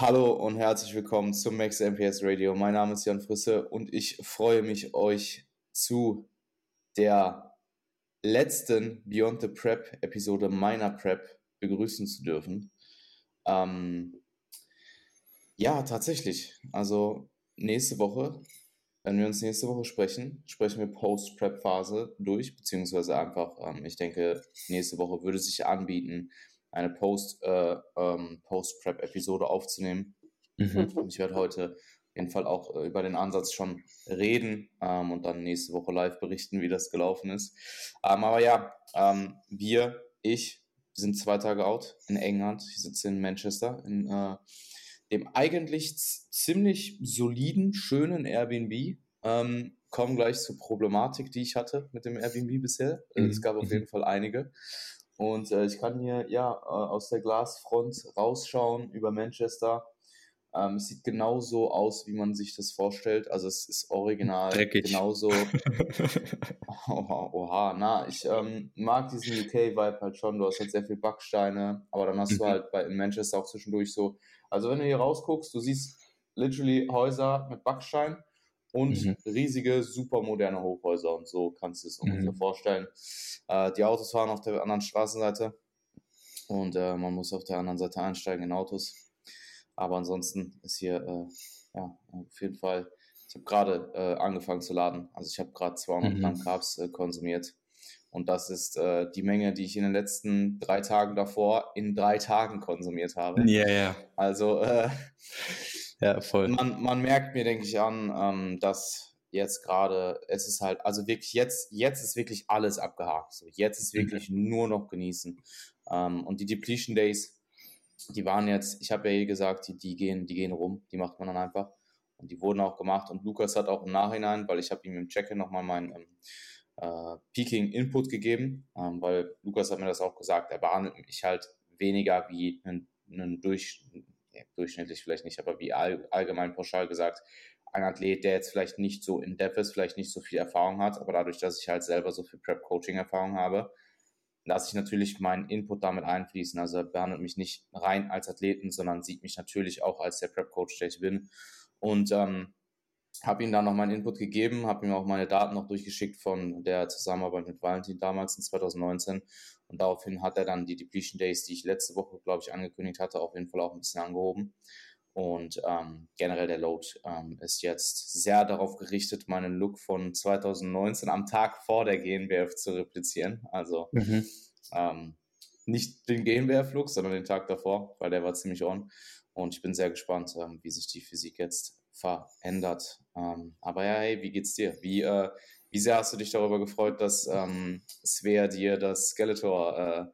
Hallo und herzlich willkommen zum Max MPS Radio. Mein Name ist Jan Frisse und ich freue mich, euch zu der letzten Beyond the Prep Episode meiner Prep begrüßen zu dürfen. Ähm, ja, tatsächlich. Also nächste Woche, wenn wir uns nächste Woche sprechen, sprechen wir Post-Prep-Phase durch, beziehungsweise einfach, ähm, ich denke, nächste Woche würde sich anbieten, eine Post, äh, ähm, Post-Prep-Episode aufzunehmen. Mhm. Und ich werde heute auf jeden Fall auch äh, über den Ansatz schon reden ähm, und dann nächste Woche live berichten, wie das gelaufen ist. Ähm, aber ja, ähm, wir, ich, sind zwei Tage out in England. Ich sitze in Manchester, in äh, dem eigentlich ziemlich soliden, schönen Airbnb. Ähm, kommen gleich zur Problematik, die ich hatte mit dem Airbnb bisher. Äh, mhm. Es gab auf mhm. jeden Fall einige. Und äh, ich kann hier ja äh, aus der Glasfront rausschauen über Manchester. Ähm, es sieht genauso aus, wie man sich das vorstellt. Also es ist original Dreckig. genauso. oha, oha, na, ich ähm, mag diesen UK-Vibe halt schon. Du hast halt sehr viel Backsteine, aber dann hast mhm. du halt bei, in Manchester auch zwischendurch so. Also wenn du hier rausguckst, du siehst literally Häuser mit Backstein und mhm. riesige, super moderne Hochhäuser und so kannst du es ungefähr mhm. vorstellen. Äh, die Autos fahren auf der anderen Straßenseite und äh, man muss auf der anderen Seite einsteigen in Autos. Aber ansonsten ist hier äh, ja, auf jeden Fall, ich habe gerade äh, angefangen zu laden. Also ich habe gerade 200 mhm. Gramm Carbs äh, konsumiert. Und das ist äh, die Menge, die ich in den letzten drei Tagen davor in drei Tagen konsumiert habe. Ja, yeah, ja. Yeah. Also ja, voll. Man, man merkt mir, denke ich, an, ähm, dass jetzt gerade, es ist halt, also wirklich jetzt, jetzt ist wirklich alles abgehakt. So, jetzt ist wirklich mhm. nur noch genießen. Ähm, und die Depletion Days, die waren jetzt, ich habe ja eh gesagt, die, die, gehen, die gehen rum, die macht man dann einfach. Und die wurden auch gemacht. Und Lukas hat auch im Nachhinein, weil ich habe ihm im Check-in nochmal meinen ähm, äh, Peaking Input gegeben, ähm, weil Lukas hat mir das auch gesagt, er behandelt mich halt weniger wie einen, einen durch, durchschnittlich vielleicht nicht, aber wie all, allgemein pauschal gesagt, ein Athlet, der jetzt vielleicht nicht so in depth ist, vielleicht nicht so viel Erfahrung hat, aber dadurch, dass ich halt selber so viel Prep-Coaching-Erfahrung habe, lasse ich natürlich meinen Input damit einfließen. Also er behandelt mich nicht rein als Athleten, sondern sieht mich natürlich auch als der Prep-Coach, der ich bin. Und ähm, habe ihm dann noch meinen Input gegeben, habe ihm auch meine Daten noch durchgeschickt von der Zusammenarbeit mit Valentin damals in 2019 und daraufhin hat er dann die Depletion Days, die ich letzte Woche, glaube ich, angekündigt hatte, auf jeden Fall auch ein bisschen angehoben. Und ähm, generell der Load ähm, ist jetzt sehr darauf gerichtet, meinen Look von 2019 am Tag vor der GNBF zu replizieren. Also mhm. ähm, nicht den GNBF-Look, sondern den Tag davor, weil der war ziemlich on. Und ich bin sehr gespannt, ähm, wie sich die Physik jetzt verändert. Ähm, aber ja, hey, wie geht's dir? Wie, äh, wie sehr hast du dich darüber gefreut, dass ähm, Svea dir das Skeletor äh,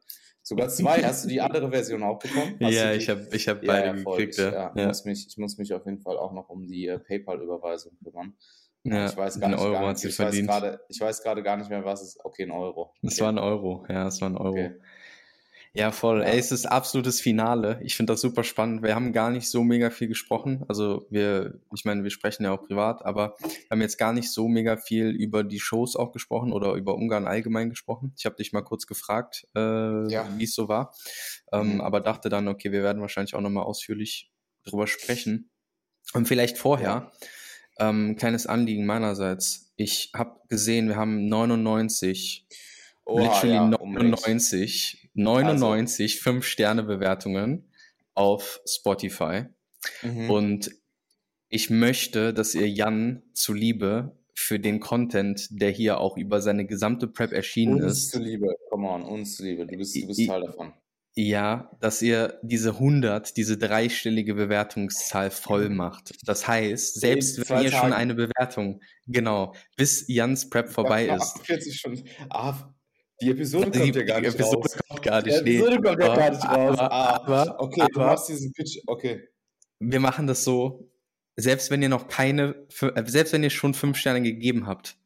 sogar zwei, hast du die andere Version auch bekommen? Hast ja, ich habe ich hab beide ja, gekriegt. Ja. Ja, ja. Muss mich, ich muss mich auf jeden Fall auch noch um die äh, PayPal-Überweisung kümmern. Ja, ich weiß gar nicht, Euro gar nicht, ich verdient. Weiß grade, ich weiß gerade gar nicht mehr, was es ist. Okay, ein Euro. Es okay. war ein Euro, ja, es war ein Euro. Okay. Ja, voll. Ja. Ey, es ist absolutes Finale. Ich finde das super spannend. Wir haben gar nicht so mega viel gesprochen. Also wir, ich meine, wir sprechen ja auch privat, aber wir haben jetzt gar nicht so mega viel über die Shows auch gesprochen oder über Ungarn allgemein gesprochen. Ich habe dich mal kurz gefragt, äh, ja. wie es so war, ähm, mhm. aber dachte dann, okay, wir werden wahrscheinlich auch nochmal ausführlich drüber sprechen. Und vielleicht vorher, ähm, kleines Anliegen meinerseits. Ich habe gesehen, wir haben 99 Oha, literally ja, 99 99 also. 5-Sterne-Bewertungen auf Spotify. Mhm. Und ich möchte, dass ihr Jan zuliebe für den Content, der hier auch über seine gesamte Prep erschienen uns ist. Uns zuliebe, come on, uns zuliebe, du bist, du bist Teil davon. Ja, dass ihr diese 100, diese dreistellige Bewertungszahl voll macht. Das heißt, selbst wenn ihr schon eine Bewertung, genau, bis Jans Prep vorbei ja, ist. 40 Stunden. Ah, die Episode kommt die, ja gar nicht Episode raus. Kommt gar nicht, die Episode nee. kommt ja gar nicht raus. Aber, ah, aber, okay, aber, du machst diesen Pitch. Okay. Wir machen das so, selbst wenn ihr noch keine, äh, selbst wenn ihr schon fünf Sterne gegeben habt,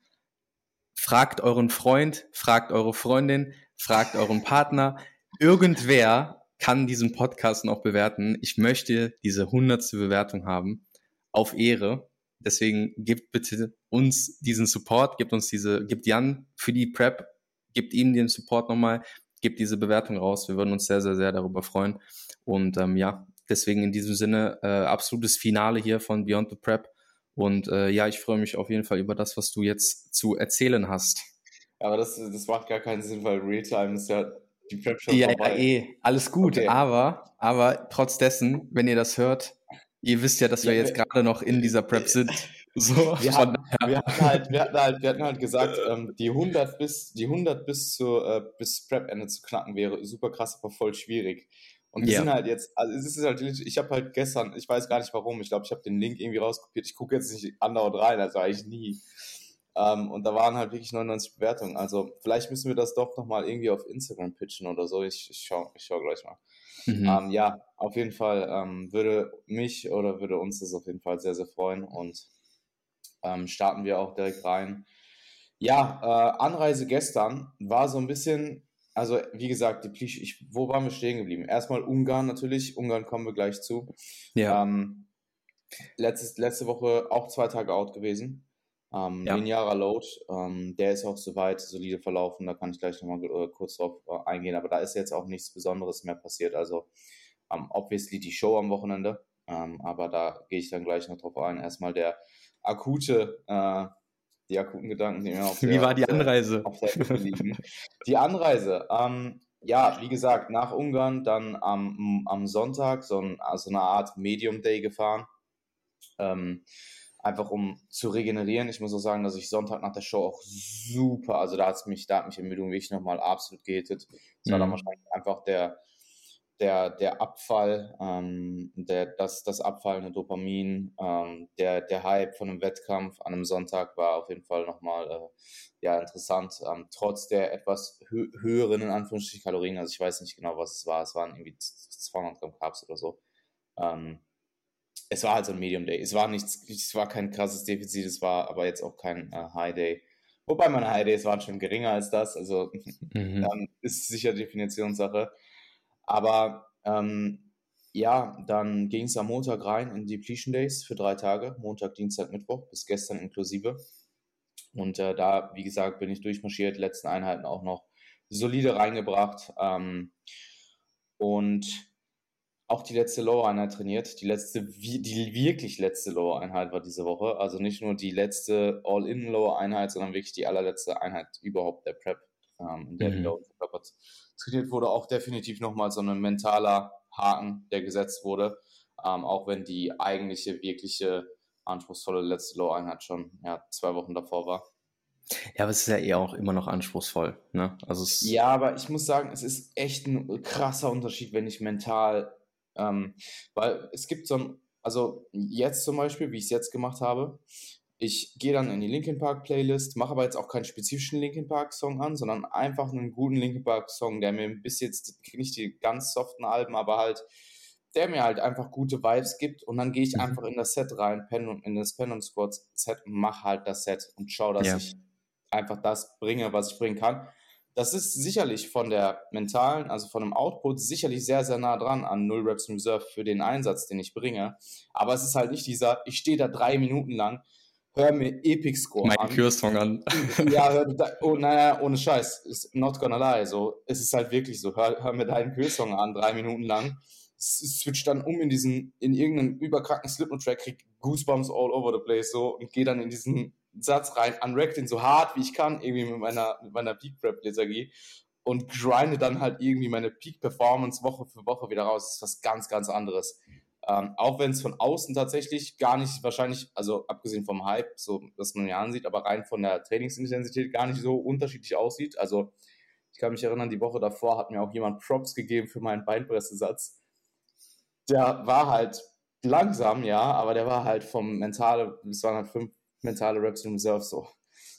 fragt euren Freund, fragt eure Freundin, fragt euren Partner. Irgendwer kann diesen Podcast noch bewerten. Ich möchte diese hundertste Bewertung haben. Auf Ehre. Deswegen gebt bitte uns diesen Support, gebt uns diese, gebt Jan für die Prep gebt ihm den Support nochmal, gebt diese Bewertung raus. Wir würden uns sehr, sehr, sehr darüber freuen. Und ähm, ja, Deswegen in diesem Sinne äh, absolutes Finale hier von Beyond the Prep. Und äh, ja, ich freue mich auf jeden Fall über das, was du jetzt zu erzählen hast. Aber das, das macht gar keinen Sinn, weil Realtime ist ja die Prep schon ja, vorbei. Ja, eh, alles gut. Okay. Aber, aber trotz dessen, wenn ihr das hört, ihr wisst ja, dass wir jetzt gerade noch in dieser Prep sind. So, wir, hatten, wir, hatten halt, wir, hatten halt, wir hatten halt gesagt, ähm, die 100 bis, die 100 bis, zu, äh, bis Prep-Ende zu knacken wäre super krass, aber voll schwierig. Und wir ja. sind halt jetzt, also es ist halt, ich habe halt gestern, ich weiß gar nicht warum, ich glaube, ich habe den Link irgendwie rauskopiert. Ich gucke jetzt nicht andauernd rein, also eigentlich nie. Ähm, und da waren halt wirklich 99 Bewertungen. Also vielleicht müssen wir das doch nochmal irgendwie auf Instagram pitchen oder so. Ich, ich schaue ich schau gleich mal. Mhm. Ähm, ja, auf jeden Fall ähm, würde mich oder würde uns das auf jeden Fall sehr, sehr freuen und ähm, starten wir auch direkt rein. Ja, äh, Anreise gestern war so ein bisschen also wie gesagt, die ich, wo waren wir stehen geblieben? Erstmal Ungarn natürlich, Ungarn kommen wir gleich zu. Ja. Ähm, letztes, letzte Woche auch zwei Tage out gewesen. Ähm, ja. Linearer Load, ähm, der ist auch soweit solide verlaufen, da kann ich gleich nochmal äh, kurz drauf äh, eingehen, aber da ist jetzt auch nichts Besonderes mehr passiert. Also ähm, obviously die Show am Wochenende, ähm, aber da gehe ich dann gleich noch drauf ein. Erstmal der akute äh, die akuten Gedanken, die mir auf Wie der, war die Anreise? Auf der liegen. Die Anreise, ähm, ja, wie gesagt, nach Ungarn dann am, am Sonntag so, ein, also eine Art Medium Day gefahren. Ähm, einfach um zu regenerieren. Ich muss auch sagen, dass ich Sonntag nach der Show auch super, also da hat mich, da hat mich Ermüdung wirklich nochmal absolut gehittet. Das war dann mhm. wahrscheinlich einfach der, der, der Abfall, ähm, der, das, das abfallende Dopamin, ähm, der, der Hype von einem Wettkampf an einem Sonntag war auf jeden Fall nochmal äh, ja, interessant. Ähm, trotz der etwas hö höheren, in Anführungsstrichen, Kalorien, also ich weiß nicht genau, was es war, es waren irgendwie 200 Gramm Carbs oder so. Ähm, es war halt so ein Medium Day. Es war nichts, es war kein krasses Defizit, es war aber jetzt auch kein äh, High Day. Wobei meine High Days waren schon geringer als das, also mhm. dann ist sicher Definitionssache. Aber ähm, ja, dann ging es am Montag rein in Depletion Days für drei Tage, Montag, Dienstag, Mittwoch, bis gestern inklusive. Und äh, da, wie gesagt, bin ich durchmarschiert, letzten Einheiten auch noch solide reingebracht. Ähm, und auch die letzte Lower-Einheit trainiert. Die letzte, die wirklich letzte Lower-Einheit war diese Woche. Also nicht nur die letzte All-In-Lower-Einheit, sondern wirklich die allerletzte Einheit überhaupt der Prep, ähm, in der mhm. wieder unser Körper trainiert wurde, auch definitiv nochmal so ein mentaler Haken, der gesetzt wurde. Ähm, auch wenn die eigentliche, wirkliche anspruchsvolle letzte Low-Einheit schon ja, zwei Wochen davor war. Ja, aber es ist ja eher auch immer noch anspruchsvoll. Ne? Also ja, aber ich muss sagen, es ist echt ein krasser Unterschied, wenn ich mental, ähm, weil es gibt so ein, also jetzt zum Beispiel, wie ich es jetzt gemacht habe, ich gehe dann in die Linkin Park Playlist, mache aber jetzt auch keinen spezifischen Linkin Park Song an, sondern einfach einen guten Linkin Park Song, der mir bis jetzt nicht die ganz soften Alben, aber halt der mir halt einfach gute Vibes gibt und dann gehe ich mhm. einfach in das Set rein, Pen in das Pen und Squad Set und mache halt das Set und schaue, dass ja. ich einfach das bringe, was ich bringen kann. Das ist sicherlich von der mentalen, also von dem Output sicherlich sehr, sehr nah dran an Null Reps in Reserve für den Einsatz, den ich bringe. Aber es ist halt nicht dieser, ich stehe da drei Minuten lang, hör mir Epic Score mein an. Cure-Song an. ja, hör, da, oh, naja, ohne Scheiß, ist not gonna lie, so, es ist halt wirklich so, hör, hör mir deinen Cure-Song an, drei Minuten lang, es switcht dann um in diesen, in irgendeinen überkranken Slipknot-Track, krieg Goosebumps all over the place, so, und geh dann in diesen Satz rein, unrack den so hart wie ich kann, irgendwie mit meiner, mit meiner Peak-Prep-Lethargie und grinde dann halt irgendwie meine Peak-Performance Woche für Woche wieder raus. Das ist was ganz, ganz anderes. Ähm, auch wenn es von außen tatsächlich gar nicht wahrscheinlich, also abgesehen vom Hype, so dass man ja ansieht, aber rein von der Trainingsintensität gar nicht so unterschiedlich aussieht. Also ich kann mich erinnern, die Woche davor hat mir auch jemand Props gegeben für meinen Beinpressesatz. Der war halt langsam, ja, aber der war halt vom mentale, es waren halt fünf mentale Reps in Reserve so.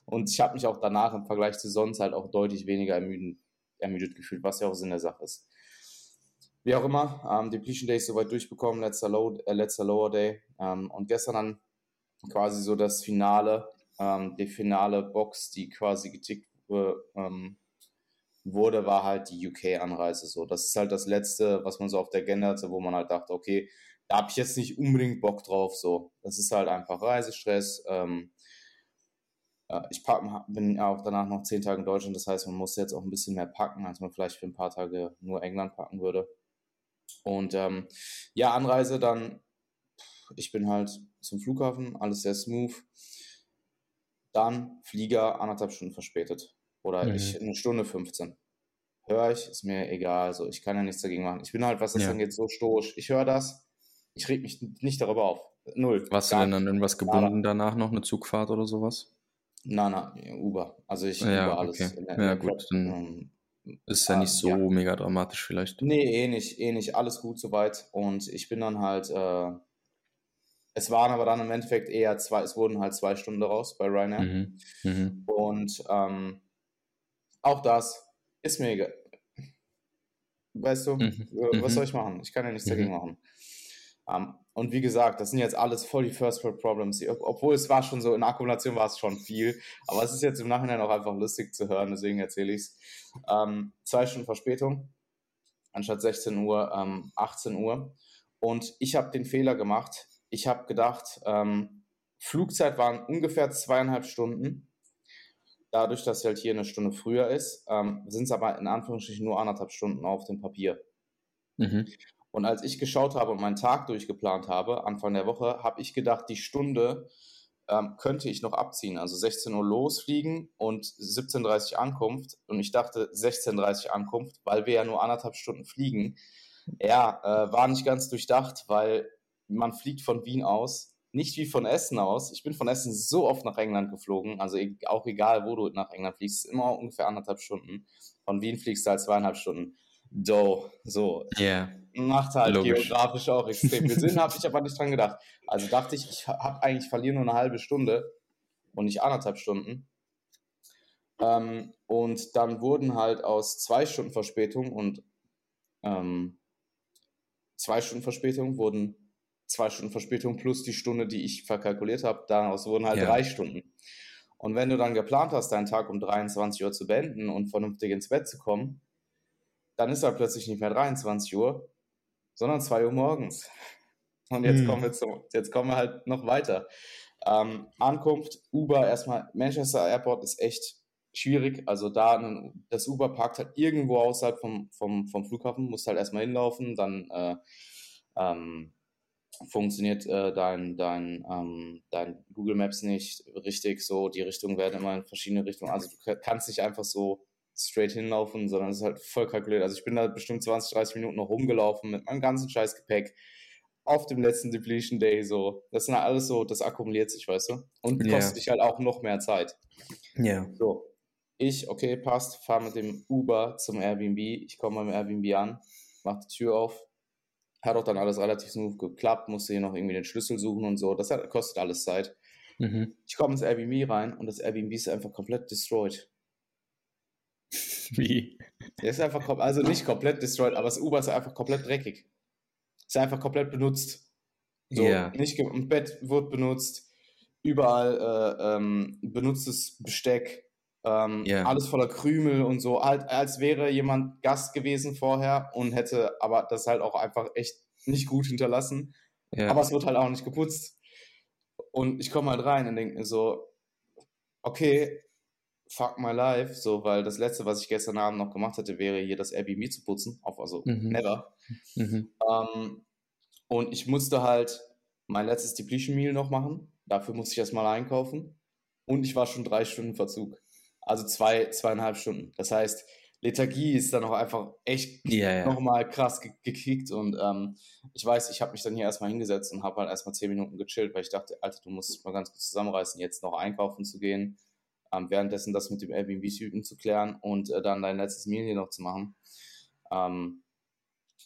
Und ich habe mich auch danach im Vergleich zu sonst halt auch deutlich weniger ermüden, ermüdet gefühlt, was ja auch Sinn der Sache ist. Wie auch immer, ähm, Depletion Day ist soweit durchbekommen, letzter, Low, äh, letzter Lower Day. Ähm, und gestern dann quasi so das Finale, ähm, die finale Box, die quasi getickt ähm, wurde, war halt die UK-Anreise. So, das ist halt das Letzte, was man so auf der Agenda hatte, wo man halt dachte, okay, da habe ich jetzt nicht unbedingt Bock drauf. So, das ist halt einfach Reisestress. Ähm, äh, ich pack, bin auch danach noch zehn Tage in Deutschland, das heißt, man muss jetzt auch ein bisschen mehr packen, als man vielleicht für ein paar Tage nur England packen würde. Und ähm, ja, Anreise dann, ich bin halt zum Flughafen, alles sehr smooth. Dann Flieger anderthalb Stunden verspätet. Oder mhm. ich eine Stunde 15. Höre ich, ist mir egal. Also ich kann ja nichts dagegen machen. Ich bin halt, was das ja. angeht, so stoisch. Ich höre das, ich reg mich nicht darüber auf. Null. Warst du denn an irgendwas gebunden danach noch, eine Zugfahrt oder sowas? Nein, nein, Uber. Also ich ja, Uber alles. Okay. Der, ja, gut, dann ähm, ist ja nicht so ja. mega dramatisch vielleicht. Nee, eh nicht, eh nicht. Alles gut soweit. Und ich bin dann halt, äh, es waren aber dann im Endeffekt eher zwei, es wurden halt zwei Stunden daraus bei Ryanair. Mhm. Mhm. Und ähm, auch das ist mir egal. Weißt du, mhm. was mhm. soll ich machen? Ich kann ja nichts dagegen mhm. machen. Um, ähm, und wie gesagt, das sind jetzt alles voll die First World Problems. Obwohl es war schon so, in Akkumulation war es schon viel. Aber es ist jetzt im Nachhinein auch einfach lustig zu hören, deswegen erzähle ich es. Ähm, zwei Stunden Verspätung, anstatt 16 Uhr, ähm, 18 Uhr. Und ich habe den Fehler gemacht. Ich habe gedacht, ähm, Flugzeit waren ungefähr zweieinhalb Stunden. Dadurch, dass halt hier eine Stunde früher ist, ähm, sind es aber in Anführungsstrichen nur anderthalb Stunden auf dem Papier. Mhm. Und als ich geschaut habe und meinen Tag durchgeplant habe, Anfang der Woche, habe ich gedacht, die Stunde ähm, könnte ich noch abziehen. Also 16 Uhr losfliegen und 17.30 Uhr Ankunft. Und ich dachte 16.30 Uhr Ankunft, weil wir ja nur anderthalb Stunden fliegen. Ja, äh, war nicht ganz durchdacht, weil man fliegt von Wien aus, nicht wie von Essen aus. Ich bin von Essen so oft nach England geflogen, also e-, auch egal, wo du nach England fliegst, immer ungefähr anderthalb Stunden. Von Wien fliegst du halt zweieinhalb Stunden. Do, so. Ja. Yeah. Macht halt Logisch. geografisch auch extrem viel Sinn, habe ich aber nicht dran gedacht. Also dachte ich, ich habe eigentlich verliere nur eine halbe Stunde und nicht anderthalb Stunden. Ähm, und dann wurden halt aus zwei Stunden Verspätung und ähm, zwei Stunden Verspätung wurden zwei Stunden Verspätung plus die Stunde, die ich verkalkuliert habe, daraus wurden halt ja. drei Stunden. Und wenn du dann geplant hast, deinen Tag um 23 Uhr zu beenden und vernünftig ins Bett zu kommen, dann ist er plötzlich nicht mehr 23 Uhr, sondern 2 Uhr morgens. Und jetzt, hm. kommen, wir zum, jetzt kommen wir halt noch weiter. Ähm, Ankunft, Uber, erstmal, Manchester Airport ist echt schwierig. Also da, das Uber parkt halt irgendwo außerhalb vom, vom, vom Flughafen, musst halt erstmal hinlaufen, dann äh, ähm, funktioniert äh, dein, dein, ähm, dein Google Maps nicht richtig so, die Richtungen werden immer in verschiedene Richtungen. Also du kannst nicht einfach so straight hinlaufen, sondern es ist halt voll kalkuliert. Also ich bin da bestimmt 20, 30 Minuten noch rumgelaufen mit meinem ganzen scheiß Gepäck auf dem letzten Depletion Day so. Das sind halt alles so, das akkumuliert sich, weißt du? Und yeah. kostet dich halt auch noch mehr Zeit. Ja. Yeah. So. Ich, okay, passt, fahre mit dem Uber zum Airbnb. Ich komme beim Airbnb an, mache die Tür auf. Hat auch dann alles relativ smooth geklappt, musste hier noch irgendwie den Schlüssel suchen und so. Das hat, kostet alles Zeit. Mhm. Ich komme ins Airbnb rein und das Airbnb ist einfach komplett destroyed. Wie? Der ist einfach, also nicht komplett destroyed, aber das Uber ist einfach komplett dreckig. Ist einfach komplett benutzt. So, yeah. nicht ein Bett wird benutzt, überall äh, ähm, benutztes Besteck, ähm, yeah. alles voller Krümel und so, halt, als wäre jemand Gast gewesen vorher und hätte aber das halt auch einfach echt nicht gut hinterlassen. Yeah. Aber es wird halt auch nicht geputzt. Und ich komme halt rein und denke mir so, okay, fuck my life, so, weil das letzte, was ich gestern Abend noch gemacht hätte, wäre hier das Airbnb zu putzen, auf, also mhm. never. Mhm. Ähm, und ich musste halt mein letztes Depletion Meal noch machen, dafür musste ich erstmal einkaufen und ich war schon drei Stunden Verzug, also zwei, zweieinhalb Stunden. Das heißt, Lethargie ist dann auch einfach echt ja, ja. nochmal krass ge gekickt und ähm, ich weiß, ich habe mich dann hier erstmal hingesetzt und habe halt erstmal zehn Minuten gechillt, weil ich dachte, Alter, du musst dich mal ganz kurz zusammenreißen, jetzt noch einkaufen zu gehen ähm, währenddessen das mit dem Airbnb-Typen zu klären und äh, dann dein letztes Meal hier noch zu machen. Ähm,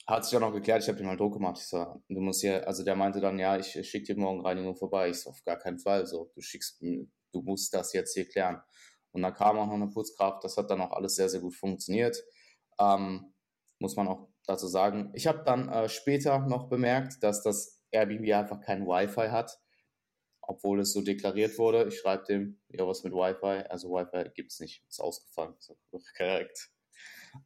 hat sich dann noch geklärt, ich habe ihm mal Druck gemacht. Ich so, du musst hier, also der meinte dann, ja, ich schicke dir morgen Reinigung vorbei. Ich so, auf gar keinen Fall, so, du schickst, du musst das jetzt hier klären. Und dann kam auch noch eine Putzkraft, das hat dann auch alles sehr, sehr gut funktioniert. Ähm, muss man auch dazu sagen. Ich habe dann äh, später noch bemerkt, dass das Airbnb einfach kein Wi-Fi hat obwohl es so deklariert wurde. Ich schreibe dem, ja, was mit Wi-Fi? Also Wi-Fi gibt es nicht, ist ausgefallen. So, korrekt.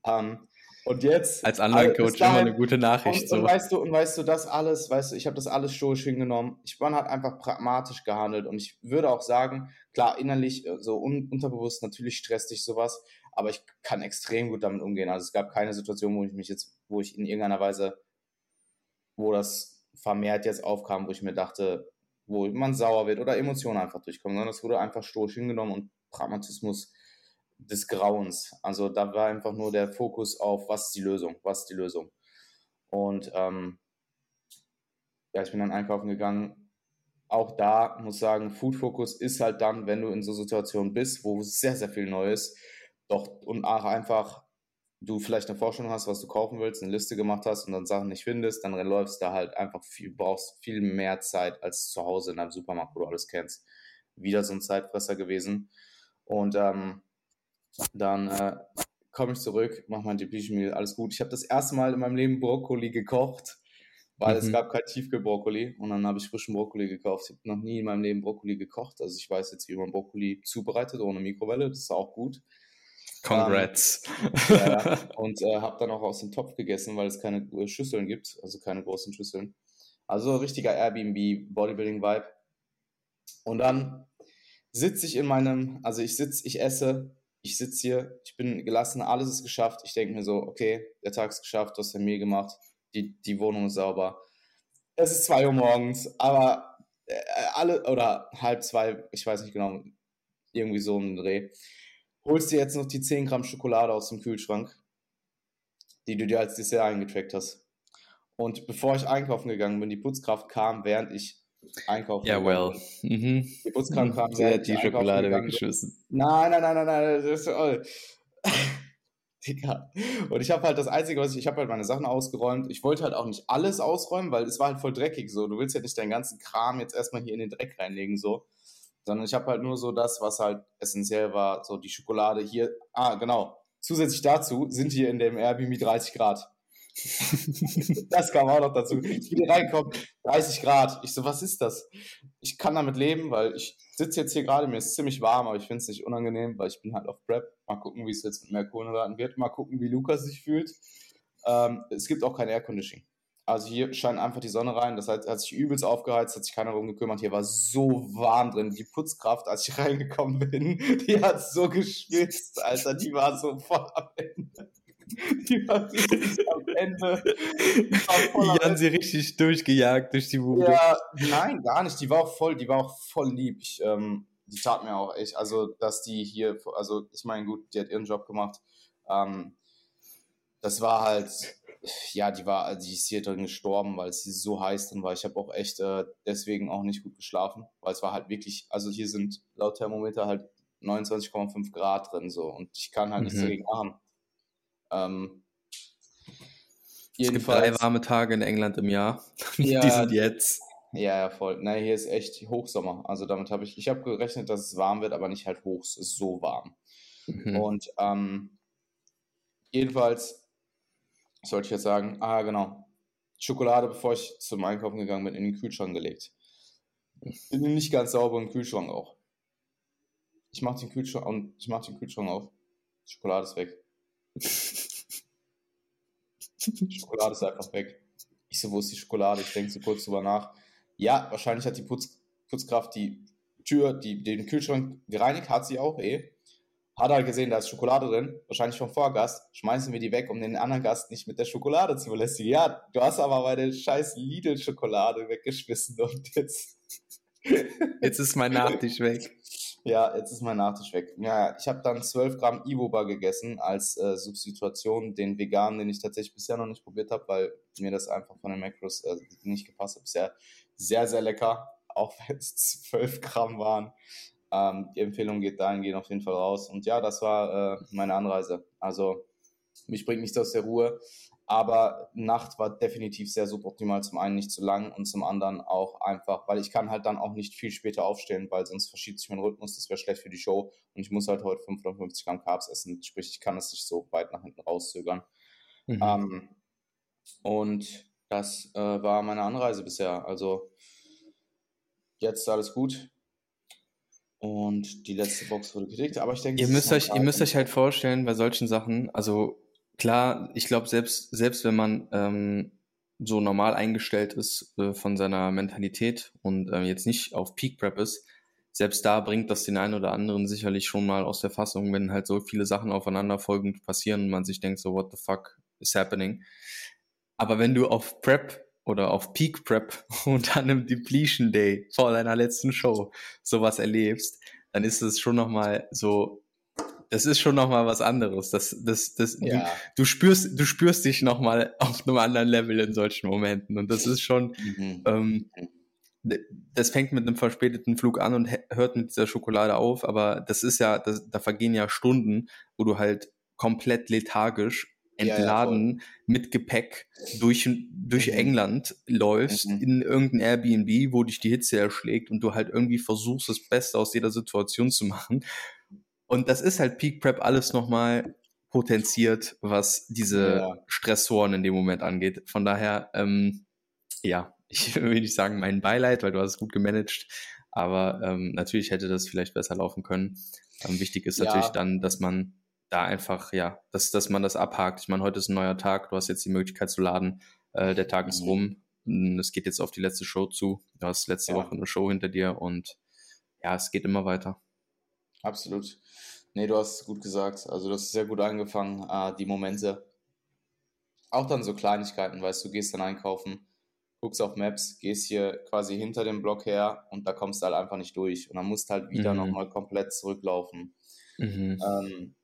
Ähm, und jetzt. Als Online-Coach immer eine gute Nachricht. Und, so. und, weißt du, und weißt du, das alles, weißt du, ich habe das alles stoisch hingenommen. Ich war halt einfach pragmatisch gehandelt und ich würde auch sagen, klar, innerlich, äh, so un unterbewusst, natürlich stresst dich sowas, aber ich kann extrem gut damit umgehen. Also es gab keine Situation, wo ich mich jetzt, wo ich in irgendeiner Weise wo das vermehrt jetzt aufkam, wo ich mir dachte, wo man sauer wird oder Emotionen einfach durchkommen, sondern es wurde einfach stoisch hingenommen und Pragmatismus des Grauens. Also da war einfach nur der Fokus auf, was ist die Lösung, was ist die Lösung. Und ähm, ja, ich bin dann einkaufen gegangen. Auch da muss sagen, Food Focus ist halt dann, wenn du in so Situationen bist, wo sehr, sehr viel Neues, doch und auch einfach du vielleicht eine Vorstellung hast, was du kaufen willst, eine Liste gemacht hast und dann Sachen nicht findest, dann läufst du halt einfach viel, brauchst viel mehr Zeit als zu Hause in einem Supermarkt, wo du alles kennst. Wieder so ein Zeitfresser gewesen. Und ähm, dann äh, komme ich zurück, mache mein Depeche alles gut. Ich habe das erste Mal in meinem Leben Brokkoli gekocht, weil mhm. es gab kein Tiefkühlbrokkoli und dann habe ich frischen Brokkoli gekauft. Ich habe noch nie in meinem Leben Brokkoli gekocht, also ich weiß jetzt, wie man Brokkoli zubereitet ohne Mikrowelle, das ist auch gut. Congrats. Ähm, ja. Und äh, habe dann auch aus dem Topf gegessen, weil es keine äh, Schüsseln gibt, also keine großen Schüsseln. Also richtiger Airbnb Bodybuilding Vibe. Und dann sitze ich in meinem, also ich sitze, ich esse, ich sitze hier, ich bin gelassen, alles ist geschafft. Ich denke mir so, okay, der Tag ist geschafft, du hast ja mir gemacht, die, die Wohnung ist sauber. Es ist zwei Uhr morgens, aber äh, alle, oder halb zwei, ich weiß nicht genau, irgendwie so ein Dreh holst dir jetzt noch die 10 Gramm Schokolade aus dem Kühlschrank, die du dir als Dessert eingetrackt hast. Und bevor ich einkaufen gegangen bin, die Putzkraft kam, während ich einkaufen Ja, well. Mhm. Die Putzkraft kam, Sie hat die Schokolade weggeschmissen. Nein, nein, nein, nein, nein, das ist oh. Digga. Und ich habe halt das Einzige, was ich, ich habe halt meine Sachen ausgeräumt. Ich wollte halt auch nicht alles ausräumen, weil es war halt voll dreckig so. Du willst ja nicht deinen ganzen Kram jetzt erstmal hier in den Dreck reinlegen so sondern ich habe halt nur so das, was halt essentiell war, so die Schokolade hier. Ah, genau. Zusätzlich dazu sind hier in dem Airbnb 30 Grad. das kam auch noch dazu. Ich bin reinkommen, 30 Grad. Ich so, was ist das? Ich kann damit leben, weil ich sitze jetzt hier gerade, mir ist ziemlich warm, aber ich finde es nicht unangenehm, weil ich bin halt auf Prep. Mal gucken, wie es jetzt mit mehr Kohlenhydraten wird. Mal gucken, wie Lukas sich fühlt. Ähm, es gibt auch kein Air Conditioning. Also hier scheint einfach die Sonne rein. Das heißt, hat sich übelst aufgeheizt, hat sich keiner darum gekümmert. Hier war so warm drin. Die Putzkraft, als ich reingekommen bin, die hat so geschwitzt, Alter. Die war so voll am Ende. Die war richtig am Ende. Die haben sie richtig durchgejagt durch die Bude. Ja, nein, gar nicht. Die war auch voll, die war auch voll lieb. Ich, ähm, die tat mir auch echt, also dass die hier, also ich meine, gut, die hat ihren Job gemacht. Ähm, das war halt, ja, die war, die ist hier drin gestorben, weil es hier so heiß drin war. Ich habe auch echt äh, deswegen auch nicht gut geschlafen, weil es war halt wirklich, also hier sind laut Thermometer halt 29,5 Grad drin so und ich kann halt mhm. nichts dagegen machen. Ähm, es gibt drei warme Tage in England im Jahr. Ja, die sind jetzt. Ja, ja, voll. Nein, hier ist echt Hochsommer. Also damit habe ich, ich habe gerechnet, dass es warm wird, aber nicht halt hoch, es ist so warm. Mhm. Und ähm, jedenfalls sollte ich jetzt sagen, ah genau, Schokolade, bevor ich zum Einkaufen gegangen bin, in den Kühlschrank gelegt. Bin nicht ganz sauber im Kühlschrank auch. Ich mache den Kühlschrank und ich mache den Kühlschrank auf. Schokolade ist weg. Schokolade ist einfach weg. Ich so, wo ist die Schokolade? Ich denke so kurz drüber nach. Ja, wahrscheinlich hat die Putz, Putzkraft die Tür, die, den Kühlschrank gereinigt, hat sie auch eh hat halt gesehen, da ist Schokolade drin, wahrscheinlich vom Vorgast, schmeißen wir die weg, um den anderen Gast nicht mit der Schokolade zu belästigen. Ja, du hast aber meine scheiß Lidl-Schokolade weggeschmissen und jetzt... jetzt ist mein Nachtisch weg. Ja, jetzt ist mein Nachtisch weg. Ja, ich habe dann 12 Gramm Ivoba gegessen als äh, Substitution, den veganen, den ich tatsächlich bisher noch nicht probiert habe, weil mir das einfach von den Macros äh, nicht gepasst hat. Bisher sehr, sehr lecker, auch wenn es 12 Gramm waren. Ähm, die Empfehlung geht dahingehend auf jeden Fall raus. Und ja, das war äh, meine Anreise. Also mich bringt nichts aus der Ruhe. Aber Nacht war definitiv sehr suboptimal. Zum einen nicht zu lang und zum anderen auch einfach, weil ich kann halt dann auch nicht viel später aufstehen, weil sonst verschiebt sich mein Rhythmus. Das wäre schlecht für die Show. Und ich muss halt heute 550 Gramm Carbs essen. Sprich, ich kann es nicht so weit nach hinten rauszögern. Mhm. Ähm, und das äh, war meine Anreise bisher. Also jetzt alles gut. Und die letzte Box wurde gekriegt, aber ich denke, ihr müsst euch, ihr müsst euch halt vorstellen, bei solchen Sachen, also klar, ich glaube, selbst, selbst wenn man ähm, so normal eingestellt ist äh, von seiner Mentalität und äh, jetzt nicht auf Peak Prep ist, selbst da bringt das den einen oder anderen sicherlich schon mal aus der Fassung, wenn halt so viele Sachen aufeinander folgend passieren und man sich denkt so, what the fuck is happening? Aber wenn du auf Prep oder auf Peak Prep und an einem Depletion Day vor deiner letzten Show sowas erlebst, dann ist es schon nochmal so, das ist schon nochmal was anderes. Das, das, das, ja. du, du, spürst, du spürst dich nochmal auf einem anderen Level in solchen Momenten. Und das ist schon, mhm. ähm, das fängt mit einem verspäteten Flug an und hört mit dieser Schokolade auf, aber das ist ja, das, da vergehen ja Stunden, wo du halt komplett lethargisch entladen ja, ja, mit Gepäck durch, durch mhm. England läufst mhm. in irgendein Airbnb, wo dich die Hitze erschlägt und du halt irgendwie versuchst, das Beste aus jeder Situation zu machen. Und das ist halt Peak Prep alles nochmal potenziert, was diese ja. Stressoren in dem Moment angeht. Von daher, ähm, ja, ich will nicht sagen mein Beileid, weil du hast es gut gemanagt, aber ähm, natürlich hätte das vielleicht besser laufen können. Ähm, wichtig ist natürlich dann, dass man da einfach, ja, dass, dass man das abhakt. Ich meine, heute ist ein neuer Tag, du hast jetzt die Möglichkeit zu laden, äh, der Tag ist rum, es geht jetzt auf die letzte Show zu, du hast letzte ja. Woche eine Show hinter dir und ja, es geht immer weiter. Absolut. Nee, du hast gut gesagt. Also, du hast sehr gut angefangen, äh, die Momente. Auch dann so Kleinigkeiten, weißt du, gehst dann einkaufen, guckst auf Maps, gehst hier quasi hinter dem Block her und da kommst du halt einfach nicht durch. Und dann musst du halt wieder mhm. nochmal komplett zurücklaufen. Mhm. Ähm,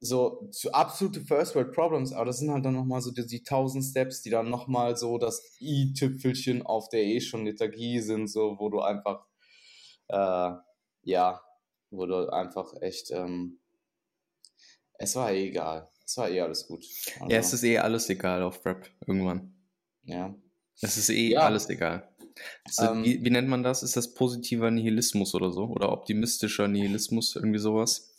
so zu absolute First World Problems, aber das sind halt dann nochmal so die, die 1000 Steps, die dann nochmal so das i-Tüpfelchen auf der eh schon Lethargie sind, so wo du einfach, äh, ja, wo du einfach echt, ähm, es war eh egal. Es war eh alles gut. Also, ja, es ist eh alles egal auf Prep irgendwann. Ja. Es ist eh ja. alles egal. Also, ähm, wie, wie nennt man das? Ist das positiver Nihilismus oder so? Oder optimistischer Nihilismus, irgendwie sowas?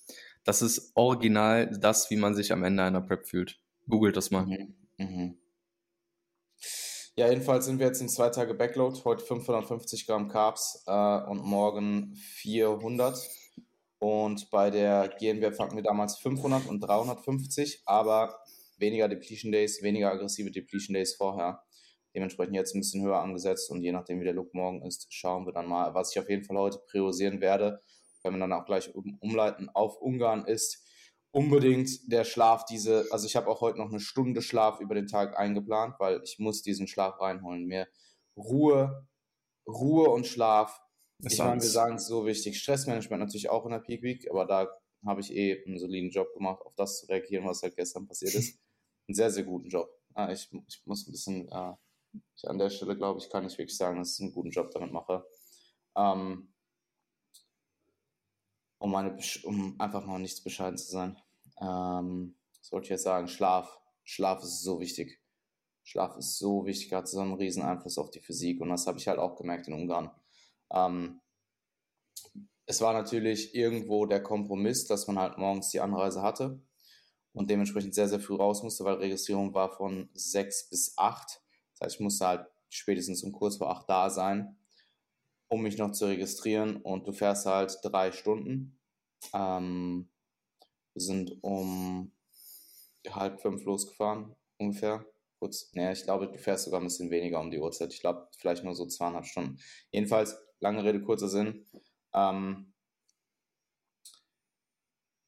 Das ist original das, wie man sich am Ende einer Prep fühlt. Googelt das mal. Mhm. Mhm. Ja, jedenfalls sind wir jetzt in zwei Tage Backload. Heute 550 Gramm Carbs äh, und morgen 400. Und bei der GNW fanden wir damals 500 und 350, aber weniger Depletion Days, weniger aggressive Depletion Days vorher. Dementsprechend jetzt ein bisschen höher angesetzt und je nachdem, wie der Look morgen ist, schauen wir dann mal, was ich auf jeden Fall heute priorisieren werde wenn man dann auch gleich um, umleiten auf Ungarn ist, unbedingt der Schlaf diese, also ich habe auch heute noch eine Stunde Schlaf über den Tag eingeplant, weil ich muss diesen Schlaf reinholen. Mir Ruhe, Ruhe und Schlaf. Das ich meine, wir sagen es so wichtig. Stressmanagement natürlich auch in der Peak Week, aber da habe ich eh einen soliden Job gemacht, auf das zu reagieren, was halt gestern passiert ist. Einen sehr, sehr guten Job. Ah, ich, ich muss ein bisschen, äh, ich an der Stelle glaube ich, kann ich wirklich sagen, dass ich einen guten Job damit mache. Ähm, um, meine, um einfach mal nichts bescheiden zu sein. Ähm, was wollte ich jetzt sagen? Schlaf. Schlaf ist so wichtig. Schlaf ist so wichtig, hat so einen riesen Einfluss auf die Physik und das habe ich halt auch gemerkt in Ungarn. Ähm, es war natürlich irgendwo der Kompromiss, dass man halt morgens die Anreise hatte und dementsprechend sehr, sehr früh raus musste, weil Registrierung war von 6 bis 8. Das heißt, ich musste halt spätestens um kurz vor 8 da sein um mich noch zu registrieren und du fährst halt drei Stunden. Ähm, wir sind um halb fünf losgefahren, ungefähr. Kurz, naja, ich glaube, du fährst sogar ein bisschen weniger um die Uhrzeit. Ich glaube, vielleicht nur so zweieinhalb Stunden. Jedenfalls, lange Rede, kurzer Sinn. Ähm,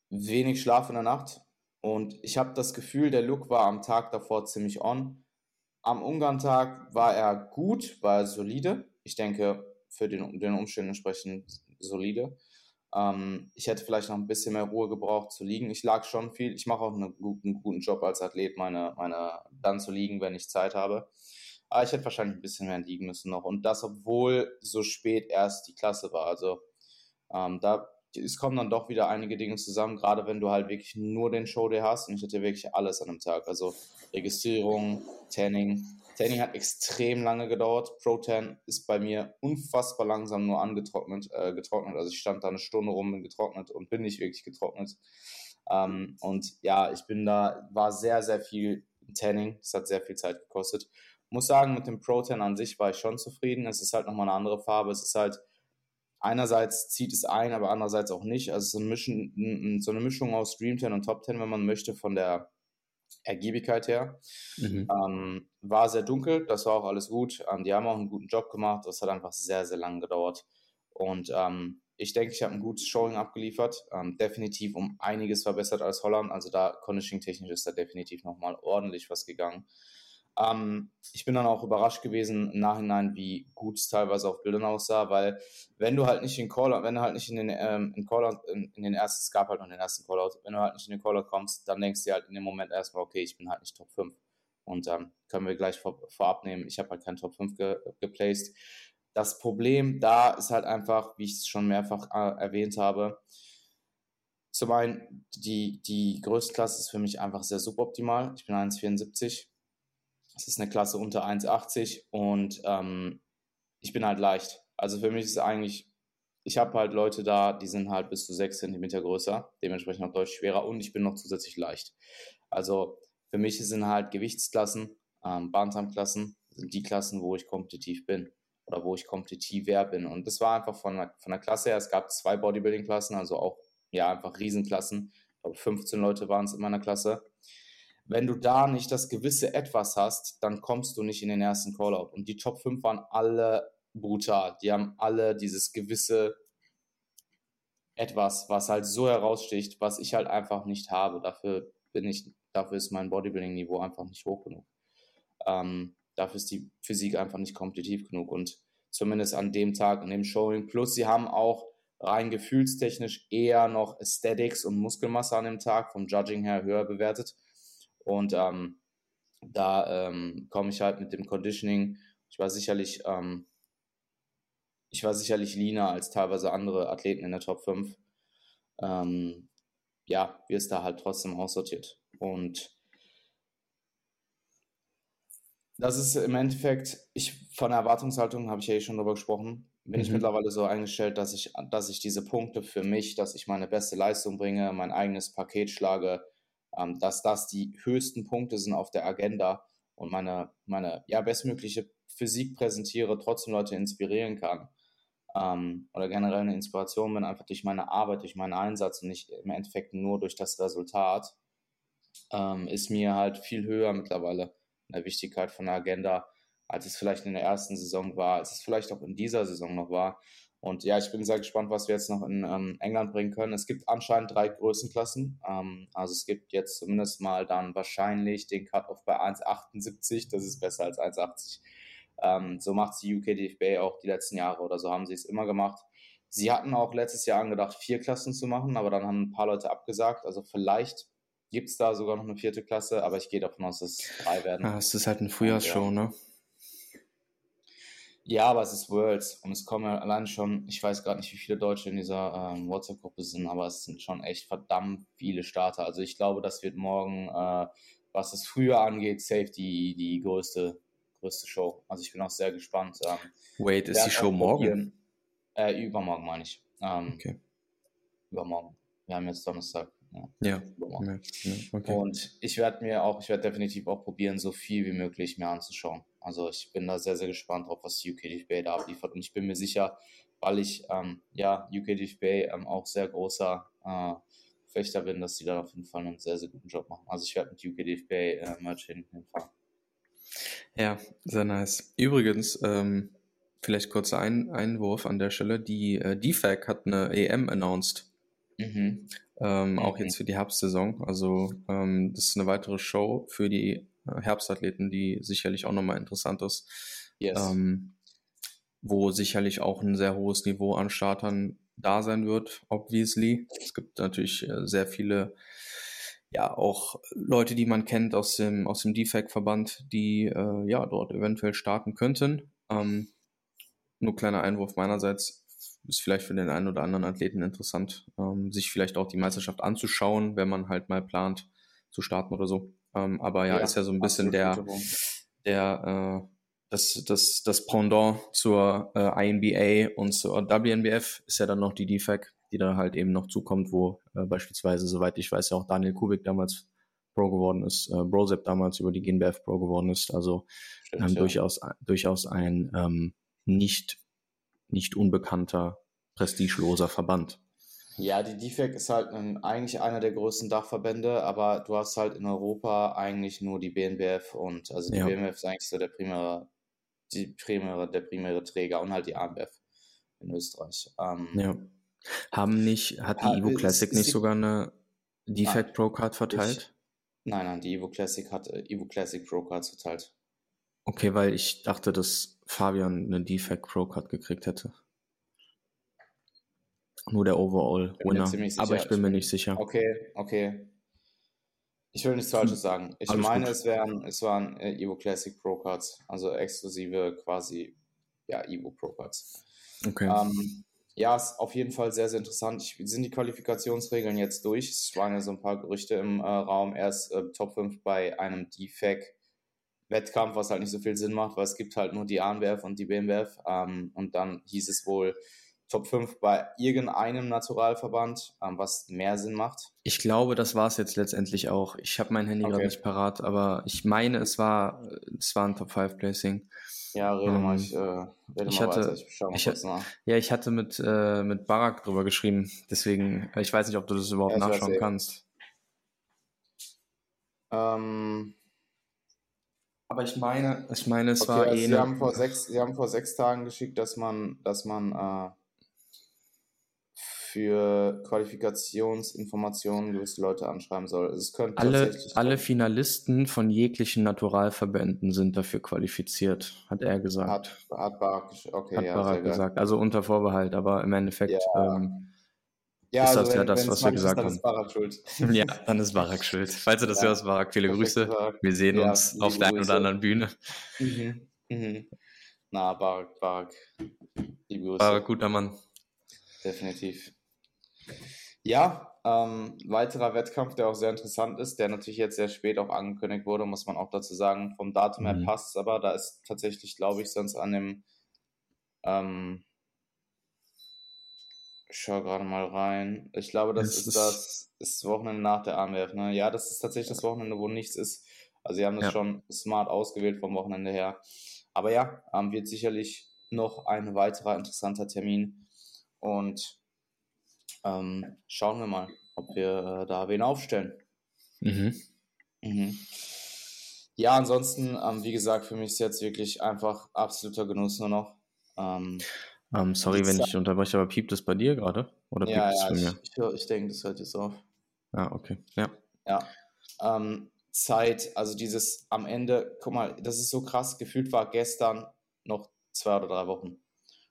wenig Schlaf in der Nacht und ich habe das Gefühl, der Look war am Tag davor ziemlich on. Am Ungarn-Tag war er gut, war er solide. Ich denke, für den, den Umständen entsprechend solide. Ähm, ich hätte vielleicht noch ein bisschen mehr Ruhe gebraucht zu liegen. Ich lag schon viel. Ich mache auch einen guten, guten Job als Athlet, meine, meine dann zu liegen, wenn ich Zeit habe. Aber ich hätte wahrscheinlich ein bisschen mehr liegen müssen noch. Und das, obwohl so spät erst die Klasse war. Also ähm, da es kommen dann doch wieder einige Dinge zusammen, gerade wenn du halt wirklich nur den Showday hast. Und ich hatte wirklich alles an einem Tag. Also Registrierung, Tanning, Tanning hat extrem lange gedauert. Pro-Tan ist bei mir unfassbar langsam nur angetrocknet, äh, getrocknet. Also ich stand da eine Stunde rum, bin getrocknet und bin nicht wirklich getrocknet. Ähm, und ja, ich bin da, war sehr, sehr viel Tanning. Das hat sehr viel Zeit gekostet. Muss sagen, mit dem Pro-Tan an sich war ich schon zufrieden. Es ist halt nochmal eine andere Farbe. Es ist halt, einerseits zieht es ein, aber andererseits auch nicht. Also so, ein Mischen, so eine Mischung aus Stream 10 und Top 10, wenn man möchte, von der Ergiebigkeit her. Mhm. Ähm, war sehr dunkel, das war auch alles gut. Ähm, die haben auch einen guten Job gemacht. Das hat einfach sehr, sehr lange gedauert. Und ähm, ich denke, ich habe ein gutes Showing abgeliefert. Ähm, definitiv um einiges verbessert als Holland. Also da Conditioning-technisch ist da definitiv nochmal ordentlich was gegangen. Ähm, ich bin dann auch überrascht gewesen im Nachhinein, wie gut es teilweise auf Bildern aussah, weil wenn du halt nicht in Callout, wenn du halt nicht in den ähm, in Callout, in, in, den ersten, es gab halt noch den ersten Callout, wenn du halt nicht in den Callout kommst, dann denkst du halt in dem Moment erstmal, okay, ich bin halt nicht Top 5. Und ähm, können wir gleich vor, vorab nehmen, ich habe halt kein Top 5 ge, geplaced. Das Problem da ist halt einfach, wie ich es schon mehrfach äh, erwähnt habe, zum einen, die, die Größtklasse ist für mich einfach sehr suboptimal. Ich bin 1,74 es ist eine Klasse unter 1,80 und ähm, ich bin halt leicht. Also für mich ist eigentlich, ich habe halt Leute da, die sind halt bis zu 6 cm größer, dementsprechend auch deutlich schwerer und ich bin noch zusätzlich leicht. Also für mich sind halt Gewichtsklassen, ähm, Bantamklassen, sind die Klassen, wo ich kompetitiv bin oder wo ich kompetitiver bin. Und das war einfach von der, von der Klasse her, es gab zwei Bodybuilding-Klassen, also auch ja einfach Riesenklassen. Ich glaube, 15 Leute waren es in meiner Klasse wenn du da nicht das gewisse Etwas hast, dann kommst du nicht in den ersten Callout. Und die Top 5 waren alle brutal. Die haben alle dieses gewisse Etwas, was halt so heraussticht, was ich halt einfach nicht habe. Dafür bin ich, dafür ist mein Bodybuilding-Niveau einfach nicht hoch genug. Ähm, dafür ist die Physik einfach nicht kompetitiv genug. Und zumindest an dem Tag, an dem Showing. Plus, sie haben auch rein gefühlstechnisch eher noch Aesthetics und Muskelmasse an dem Tag vom Judging her höher bewertet. Und ähm, da ähm, komme ich halt mit dem Conditioning. Ich war sicherlich, ähm, ich war sicherlich leaner als teilweise andere Athleten in der Top 5. Ähm, ja, wir es da halt trotzdem aussortiert. Und das ist im Endeffekt, ich von der Erwartungshaltung habe ich ja eh schon drüber gesprochen, bin mhm. ich mittlerweile so eingestellt, dass ich, dass ich diese Punkte für mich, dass ich meine beste Leistung bringe, mein eigenes Paket schlage, ähm, dass das die höchsten Punkte sind auf der Agenda und meine, meine ja, bestmögliche Physik präsentiere, trotzdem Leute inspirieren kann. Ähm, oder generell eine Inspiration bin, einfach durch meine Arbeit, durch meinen Einsatz und nicht im Endeffekt nur durch das Resultat, ähm, ist mir halt viel höher mittlerweile in der Wichtigkeit von der Agenda, als es vielleicht in der ersten Saison war, als es vielleicht auch in dieser Saison noch war. Und ja, ich bin sehr gespannt, was wir jetzt noch in ähm, England bringen können. Es gibt anscheinend drei Größenklassen. Ähm, also es gibt jetzt zumindest mal dann wahrscheinlich den Cut-Off bei 1,78. Das ist besser als 1,80. Ähm, so macht die UK DFB auch die letzten Jahre oder so haben sie es immer gemacht. Sie hatten auch letztes Jahr angedacht, vier Klassen zu machen, aber dann haben ein paar Leute abgesagt. Also vielleicht gibt es da sogar noch eine vierte Klasse, aber ich gehe davon aus, dass es drei werden. Ja, es ist halt eine Frühjahrsshow, ja. ne? Ja, aber es ist Worlds und es kommen allein schon, ich weiß gerade nicht, wie viele Deutsche in dieser ähm, WhatsApp-Gruppe sind, aber es sind schon echt verdammt viele Starter. Also ich glaube, das wird morgen, äh, was das früher angeht, safe die, die größte, größte Show. Also ich bin auch sehr gespannt. Ähm, Wait, ist die Show morgen? Äh, übermorgen meine ich. Ähm, okay. Übermorgen. Wir haben jetzt Donnerstag. Ja. ja. ja okay. Und ich werde mir auch, ich werde definitiv auch probieren, so viel wie möglich mir anzuschauen. Also ich bin da sehr, sehr gespannt drauf, was UKDFB da abliefert. Und ich bin mir sicher, weil ich ähm, ja UKDFB ähm, auch sehr großer äh, Fechter bin, dass die da auf jeden Fall einen sehr, sehr guten Job machen. Also ich werde mit UKDFB äh, Merch hinfahren. Ja, sehr nice. Übrigens, ähm, vielleicht kurzer Ein Einwurf an der Stelle. Die äh, DFAC hat eine EM announced. Mhm. Ähm, mhm. Auch jetzt für die Herbstsaison. Also ähm, das ist eine weitere Show für die Herbstathleten, die sicherlich auch nochmal interessant ist. Yes. Ähm, wo sicherlich auch ein sehr hohes Niveau an Startern da sein wird, obviously. Es gibt natürlich äh, sehr viele, ja, auch Leute, die man kennt aus dem, aus dem DFAC-Verband, die äh, ja dort eventuell starten könnten. Ähm, nur kleiner Einwurf meinerseits. Ist vielleicht für den einen oder anderen Athleten interessant, ähm, sich vielleicht auch die Meisterschaft anzuschauen, wenn man halt mal plant zu starten oder so. Ähm, aber ja, ja, ist ja so ein bisschen der, der, äh, das, das, das Pendant zur äh, INBA und zur WNBF ist ja dann noch die DFAC, die da halt eben noch zukommt, wo äh, beispielsweise, soweit ich weiß, ja auch Daniel Kubik damals Pro geworden ist, äh, Brosep damals über die GNBF Pro geworden ist. Also Stimmt, ähm, ja. durchaus, durchaus ein ähm, nicht, nicht unbekannter, prestigeloser Verband. Ja, die DFAC ist halt ein, eigentlich einer der größten Dachverbände, aber du hast halt in Europa eigentlich nur die BNBF und also die ja. BNBF ist eigentlich so der primäre, die primäre, der primäre Träger und halt die ANBF in Österreich. Ähm, ja. Haben nicht, hat die Evo Classic ist, nicht sogar eine DFAC Pro Card verteilt? Ich, nein, nein, die Evo Classic hat äh, Evo Classic Pro Cards verteilt. Okay, weil ich dachte, dass Fabian eine Defect Pro Card gekriegt hätte. Nur der Overall-Winner. Aber ich bin mir nicht sicher. Okay, okay. Ich will nichts Falsches sagen. Ich Alles meine, es, wären, es waren äh, Evo Classic Pro Cards, also exklusive quasi, ja, Evo Pro Cards. Okay. Ähm, ja, ist auf jeden Fall sehr, sehr interessant. Ich, sind die Qualifikationsregeln jetzt durch? Es waren ja so ein paar Gerüchte im äh, Raum. Erst äh, Top 5 bei einem DFAC Wettkampf, was halt nicht so viel Sinn macht, weil es gibt halt nur die ANWF und die BMWF. Ähm, und dann hieß es wohl, Top 5 bei irgendeinem Naturalverband, ähm, was mehr Sinn macht? Ich glaube, das war es jetzt letztendlich auch. Ich habe mein Handy okay. gerade nicht parat, aber ich meine, es war, es war ein Top 5 Placing. Ja, rede ähm, mal, ich, äh, rede ich mal hatte, weiter. Ich schau mal ich, kurz nach. Ja, ich hatte mit, äh, mit Barak drüber geschrieben, deswegen, ich weiß nicht, ob du das überhaupt ja, nachschauen kannst. Ähm, aber ich meine, ich meine, es okay, war also eh. Sie haben, vor sechs, Sie haben vor sechs Tagen geschickt, dass man, dass man äh, für Qualifikationsinformationen gewisse Leute anschreiben soll. Also es könnte alle, alle Finalisten von jeglichen Naturalverbänden sind dafür qualifiziert, hat er gesagt. Hat, hat Barak, okay, hat ja, Barak gesagt. Also unter Vorbehalt, aber im Endeffekt ja. ähm, ja, ist also das wenn, ja das, was wir gesagt ist, haben. Dann ist Barak schuld. ja, dann ist Barak schuld. Falls du das ja. hörst, Barak, viele Grüße. Wir sehen ja, uns auf der einen oder anderen Bühne. Mhm. Mhm. Na, Barak, Barak. Liebe Grüße. Barak, guter Mann. Definitiv. Ja, ähm, weiterer Wettkampf, der auch sehr interessant ist, der natürlich jetzt sehr spät auch angekündigt wurde, muss man auch dazu sagen. Vom Datum her mhm. passt es aber, da ist tatsächlich, glaube ich, sonst an dem, ähm, ich schaue gerade mal rein. Ich glaube, das, das ist, das ist Wochenende nach der AMF. Ne? Ja, das ist tatsächlich das Wochenende, wo nichts ist. Also sie haben das ja. schon smart ausgewählt vom Wochenende her. Aber ja, ähm, wird sicherlich noch ein weiterer interessanter Termin. Und ähm, schauen wir mal, ob wir äh, da wen aufstellen. Mhm. Mhm. Ja, ansonsten, ähm, wie gesagt, für mich ist jetzt wirklich einfach absoluter Genuss nur noch. Ähm, ähm, sorry, wenn ich unterbreche, aber piept es bei dir gerade? Oder ja, piept es ja, von mir? Ich, ich denke, das hört jetzt auf. Ah, okay. Ja. Ja. Ähm, Zeit, also dieses am Ende, guck mal, das ist so krass, gefühlt war gestern noch zwei oder drei Wochen.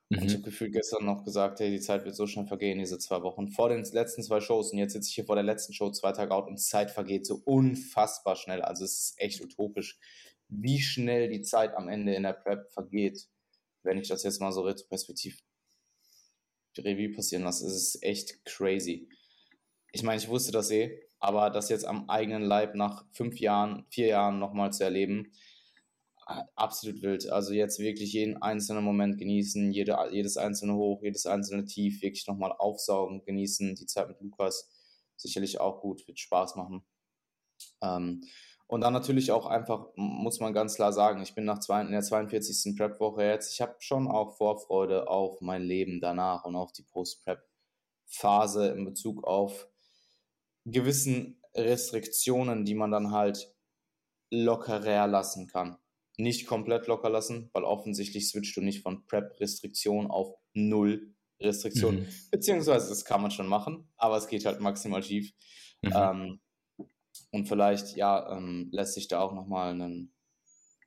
Mhm. Und ich mhm. habe gefühlt gestern noch gesagt, hey, die Zeit wird so schnell vergehen, diese zwei Wochen. Vor den letzten zwei Shows und jetzt sitze ich hier vor der letzten Show, zwei Tage out und die Zeit vergeht so unfassbar schnell. Also es ist echt utopisch, wie schnell die Zeit am Ende in der Prep vergeht. Wenn ich das jetzt mal so retroperspektiv Revue passieren lasse, ist es echt crazy. Ich meine, ich wusste das eh, aber das jetzt am eigenen Leib nach fünf Jahren, vier Jahren nochmal zu erleben, absolut wild. Also jetzt wirklich jeden einzelnen Moment genießen, jede, jedes einzelne Hoch, jedes einzelne Tief wirklich nochmal aufsaugen, genießen. Die Zeit mit Lukas sicherlich auch gut, wird Spaß machen. Ähm, und dann natürlich auch einfach, muss man ganz klar sagen, ich bin nach zwei, in der 42. Prep-Woche jetzt. Ich habe schon auch Vorfreude auf mein Leben danach und auf die Post-Prep-Phase in Bezug auf gewissen Restriktionen, die man dann halt lockerer lassen kann nicht komplett locker lassen, weil offensichtlich switcht du nicht von Prep-Restriktion auf Null Restriktion. Mhm. Beziehungsweise das kann man schon machen, aber es geht halt maximal schief. Mhm. Ähm, und vielleicht, ja, ähm, lässt sich da auch nochmal einen,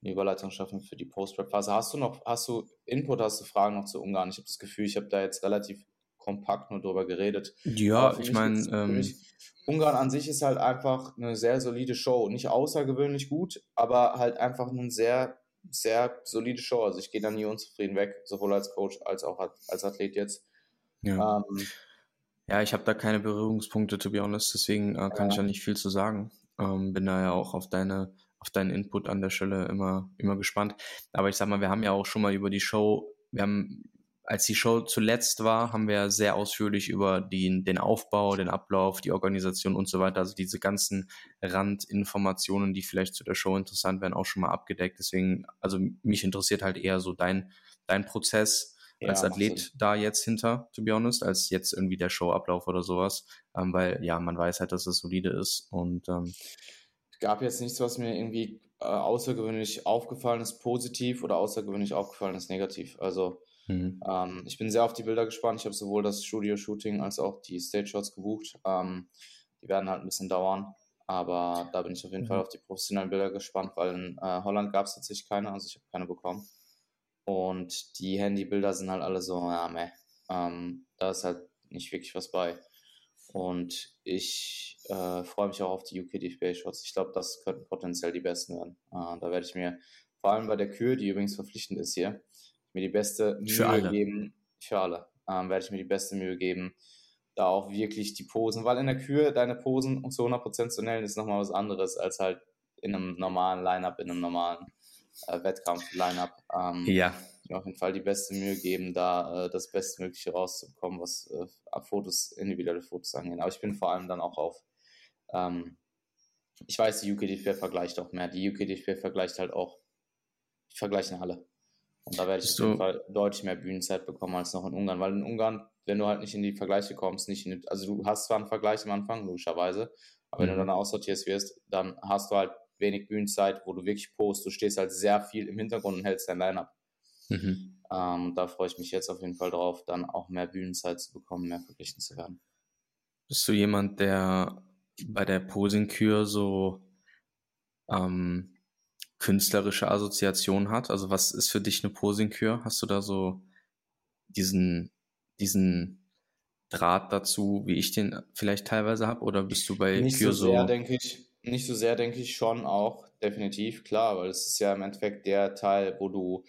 eine Überleitung schaffen für die Post-Prep-Phase. Hast du noch, hast du Input, hast du Fragen noch zu Ungarn? Ich habe das Gefühl, ich habe da jetzt relativ kompakt nur drüber geredet. Ja, ich meine, ähm, Ungarn an sich ist halt einfach eine sehr solide Show. Nicht außergewöhnlich gut, aber halt einfach eine sehr, sehr solide Show. Also ich gehe da nie unzufrieden weg, sowohl als Coach als auch als Athlet jetzt. Ja, ähm, ja ich habe da keine Berührungspunkte, to be honest, deswegen äh, kann ja. ich ja nicht viel zu sagen. Ähm, bin da ja auch auf deine auf deinen Input an der Stelle immer, immer gespannt. Aber ich sag mal, wir haben ja auch schon mal über die Show, wir haben als die Show zuletzt war, haben wir sehr ausführlich über die, den Aufbau, den Ablauf, die Organisation und so weiter, also diese ganzen Randinformationen, die vielleicht zu der Show interessant wären, auch schon mal abgedeckt. Deswegen, also mich interessiert halt eher so dein, dein Prozess ja, als Athlet da jetzt hinter, to be honest, als jetzt irgendwie der Showablauf oder sowas, ähm, weil ja, man weiß halt, dass es solide ist und ähm, gab jetzt nichts, was mir irgendwie äh, außergewöhnlich aufgefallen ist, positiv oder außergewöhnlich aufgefallen ist, negativ. Also Mhm. Ähm, ich bin sehr auf die Bilder gespannt. Ich habe sowohl das Studio-Shooting als auch die Stage-Shots gebucht. Ähm, die werden halt ein bisschen dauern. Aber da bin ich auf jeden mhm. Fall auf die professionellen Bilder gespannt, weil in äh, Holland gab es tatsächlich keine, also ich habe keine bekommen. Und die Handybilder sind halt alle so, ja, meh. Ähm, da ist halt nicht wirklich was bei. Und ich äh, freue mich auch auf die UK DFB-Shots. Ich glaube, das könnten potenziell die besten werden. Äh, da werde ich mir vor allem bei der Kür, die übrigens verpflichtend ist hier, mir die beste Mühe für alle. geben. Für alle. Ähm, werde ich mir die beste Mühe geben, da auch wirklich die Posen, weil in der Kür deine Posen zu 100% zu nennen ist nochmal was anderes als halt in einem normalen Line-Up, in einem normalen äh, Wettkampf-Line-Up. Ähm, ja. Mir auf jeden Fall die beste Mühe geben, da äh, das Bestmögliche rauszubekommen, was äh, Fotos, individuelle Fotos angeht. Aber ich bin vor allem dann auch auf, ähm, ich weiß, die UKDFB vergleicht auch mehr. Die UKDFB vergleicht halt auch, vergleichen alle. Und da werde ich so. auf jeden Fall deutlich mehr Bühnenzeit bekommen als noch in Ungarn, weil in Ungarn wenn du halt nicht in die Vergleiche kommst, nicht in die, also du hast zwar einen Vergleich am Anfang, logischerweise, aber mhm. wenn du mhm. dann aussortierst wirst, dann hast du halt wenig Bühnenzeit, wo du wirklich post, du stehst halt sehr viel im Hintergrund und hältst dein Line-Up. Mhm. Ähm, da freue ich mich jetzt auf jeden Fall drauf, dann auch mehr Bühnenzeit zu bekommen, mehr verglichen zu werden. Bist du jemand, der bei der Posing-Kür so ähm, künstlerische Assoziation hat? Also was ist für dich eine Posing-Kür? Hast du da so diesen diesen Draht dazu, wie ich den vielleicht teilweise habe? Oder bist du bei nicht Kür so sehr, denke ich, nicht so sehr, denke ich schon auch, definitiv, klar, weil es ist ja im Endeffekt der Teil, wo du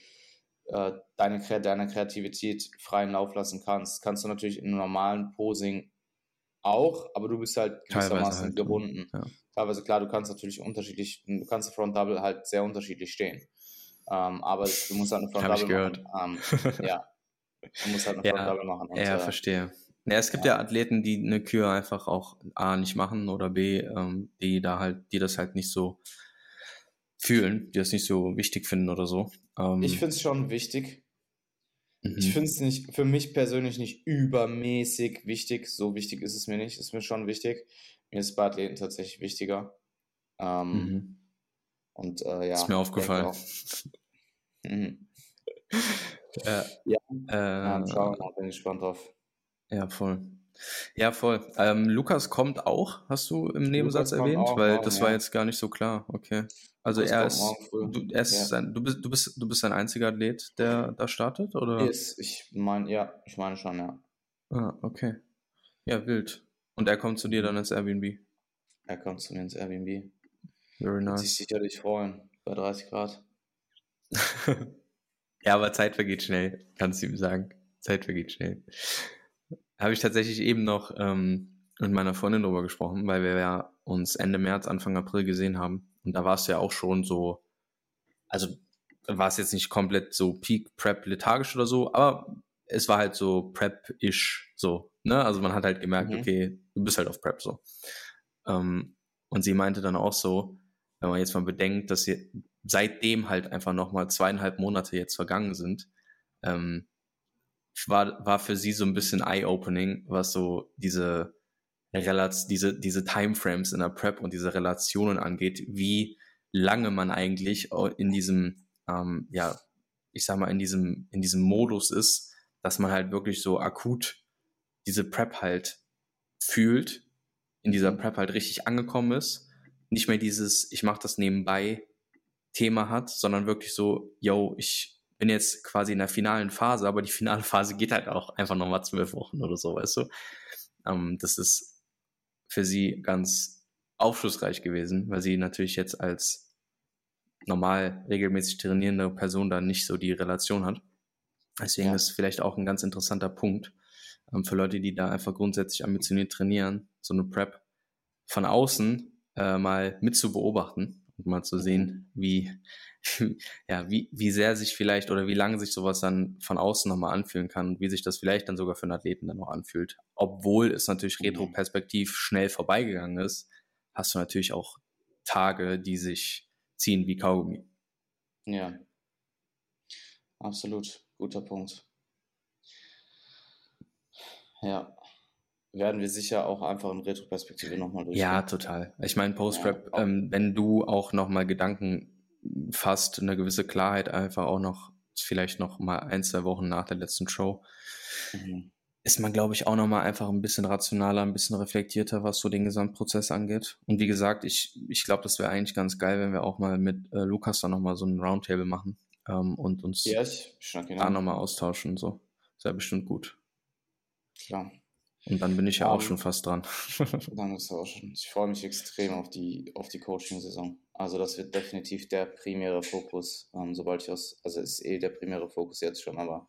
äh, deine, deine Kreativität freien Lauf lassen kannst. Kannst du natürlich in einem normalen Posing auch, aber du bist halt gewissermaßen halt, gebunden. Ja. Teilweise klar, du kannst natürlich unterschiedlich, du kannst Front Double halt sehr unterschiedlich stehen. Ähm, aber du musst halt eine Front Double machen. Ähm, ja, Man muss halt eine ja, machen. Und, ja, äh, verstehe. Ja, es gibt ja. ja. Athleten, die eine Kür einfach auch A nicht machen oder B, ähm, die da halt, die das halt nicht so fühlen, die das nicht so wichtig finden oder so. Ähm, ich finde es schon wichtig. Mhm. Ich finde es nicht, für mich persönlich nicht übermäßig wichtig. So wichtig ist es mir nicht. Ist mir schon wichtig. Mir ist bei Athleten tatsächlich wichtiger. Ähm, mhm. Und äh, ja. Ist mir aufgefallen. mhm. Ja, ja. Äh, ja schauen bin gespannt drauf. Ja, voll. Ja, voll. Ähm, Lukas kommt auch, hast du im Nebensatz erwähnt? Auch, Weil das ja. war jetzt gar nicht so klar. Okay. Also Lukas er ist, du, er ist ja. ein, du, bist, du, bist, du bist ein einziger Athlet, der da startet, oder? Ist, ich meine, ja, ich meine schon, ja. Ah, okay. Ja, wild. Und er kommt zu dir dann ins Airbnb? Er kommt zu mir ins Airbnb. Very nice. Wird sich sicherlich freuen, bei 30 Grad. Ja, aber Zeit vergeht schnell, kannst du ihm sagen. Zeit vergeht schnell. Habe ich tatsächlich eben noch ähm, mit meiner Freundin drüber gesprochen, weil wir ja uns Ende März, Anfang April gesehen haben. Und da war es ja auch schon so, also war es jetzt nicht komplett so Peak Prep lethargisch oder so, aber es war halt so Prep-ish so. Ne? Also man hat halt gemerkt, mhm. okay, du bist halt auf Prep so. Ähm, und sie meinte dann auch so, wenn man jetzt mal bedenkt, dass sie seitdem halt einfach nochmal zweieinhalb Monate jetzt vergangen sind, ähm, war, war für sie so ein bisschen eye-opening, was so diese Relats, diese, diese Timeframes in der Prep und diese Relationen angeht, wie lange man eigentlich in diesem, ähm, ja, ich sag mal, in diesem, in diesem Modus ist, dass man halt wirklich so akut diese Prep halt fühlt, in dieser mhm. Prep halt richtig angekommen ist. Nicht mehr dieses, ich mache das nebenbei Thema hat, sondern wirklich so, yo, ich bin jetzt quasi in der finalen Phase, aber die finale Phase geht halt auch einfach nochmal zwölf Wochen oder so, weißt du? Ähm, das ist für sie ganz aufschlussreich gewesen, weil sie natürlich jetzt als normal regelmäßig trainierende Person da nicht so die Relation hat. Deswegen ja. ist vielleicht auch ein ganz interessanter Punkt ähm, für Leute, die da einfach grundsätzlich ambitioniert trainieren, so eine Prep von außen äh, mal mit zu beobachten und mal zu sehen, wie, ja, wie, wie sehr sich vielleicht oder wie lange sich sowas dann von außen nochmal anfühlen kann und wie sich das vielleicht dann sogar für einen Athleten dann noch anfühlt. Obwohl es natürlich mhm. retroperspektiv schnell vorbeigegangen ist, hast du natürlich auch Tage, die sich ziehen wie Kaugummi. Ja, absolut. Guter Punkt. Ja, werden wir sicher auch einfach in Retroperspektive nochmal durchgehen. Ja, total. Ich meine, Post-Rap, ja, ähm, wenn du auch nochmal Gedanken fasst, eine gewisse Klarheit einfach auch noch, vielleicht noch mal ein, zwei Wochen nach der letzten Show, mhm. ist man, glaube ich, auch nochmal einfach ein bisschen rationaler, ein bisschen reflektierter, was so den Gesamtprozess angeht. Und wie gesagt, ich, ich glaube, das wäre eigentlich ganz geil, wenn wir auch mal mit äh, Lukas dann nochmal so ein Roundtable machen ähm, und uns ich da nochmal austauschen. So. Das wäre bestimmt gut. Klar. Und dann bin ich ja um, auch schon fast dran. dann ist auch schon. Ich freue mich extrem auf die, auf die Coaching-Saison. Also das wird definitiv der primäre Fokus, ähm, sobald ich aus, also ist eh der primäre Fokus jetzt schon, aber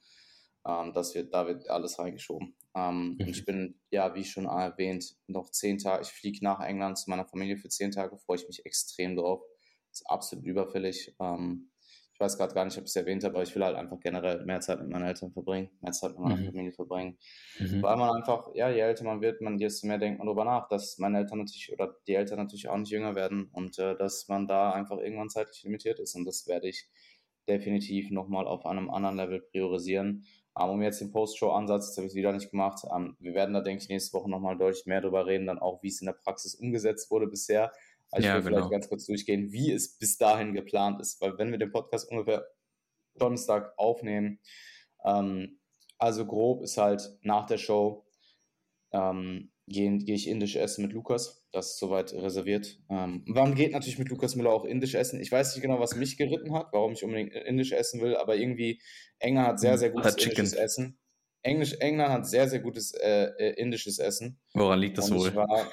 ähm, das wird, da wird alles reingeschoben. Ähm, mhm. Und ich bin, ja, wie schon erwähnt, noch zehn Tage, ich fliege nach England zu meiner Familie für zehn Tage, freue ich mich extrem drauf. Ist absolut überfällig. Ähm, ich weiß gerade gar nicht, ob ich es erwähnt habe, aber ich will halt einfach generell mehr Zeit mit meinen Eltern verbringen, mehr Zeit mit meiner mhm. Familie verbringen. Mhm. Weil man einfach, ja, je älter man wird, man desto mehr denkt man darüber nach, dass meine Eltern natürlich oder die Eltern natürlich auch nicht jünger werden und äh, dass man da einfach irgendwann zeitlich limitiert ist. Und das werde ich definitiv nochmal auf einem anderen Level priorisieren. Aber um jetzt den Post-Show-Ansatz, das habe ich wieder nicht gemacht. Ähm, wir werden da, denke ich, nächste Woche nochmal deutlich mehr darüber reden, dann auch, wie es in der Praxis umgesetzt wurde bisher. Also ja, ich will genau. vielleicht ganz kurz durchgehen, wie es bis dahin geplant ist. Weil wenn wir den Podcast ungefähr Donnerstag aufnehmen, ähm, also grob ist halt nach der Show, ähm, gehe geh ich indisch essen mit Lukas. Das ist soweit reserviert. Ähm, man geht natürlich mit Lukas Müller auch indisch essen. Ich weiß nicht genau, was mich geritten hat, warum ich unbedingt indisch essen will, aber irgendwie England hat sehr, sehr gutes indisches Essen. Englisch, England hat sehr, sehr gutes äh, äh indisches Essen. Woran liegt das wohl? War,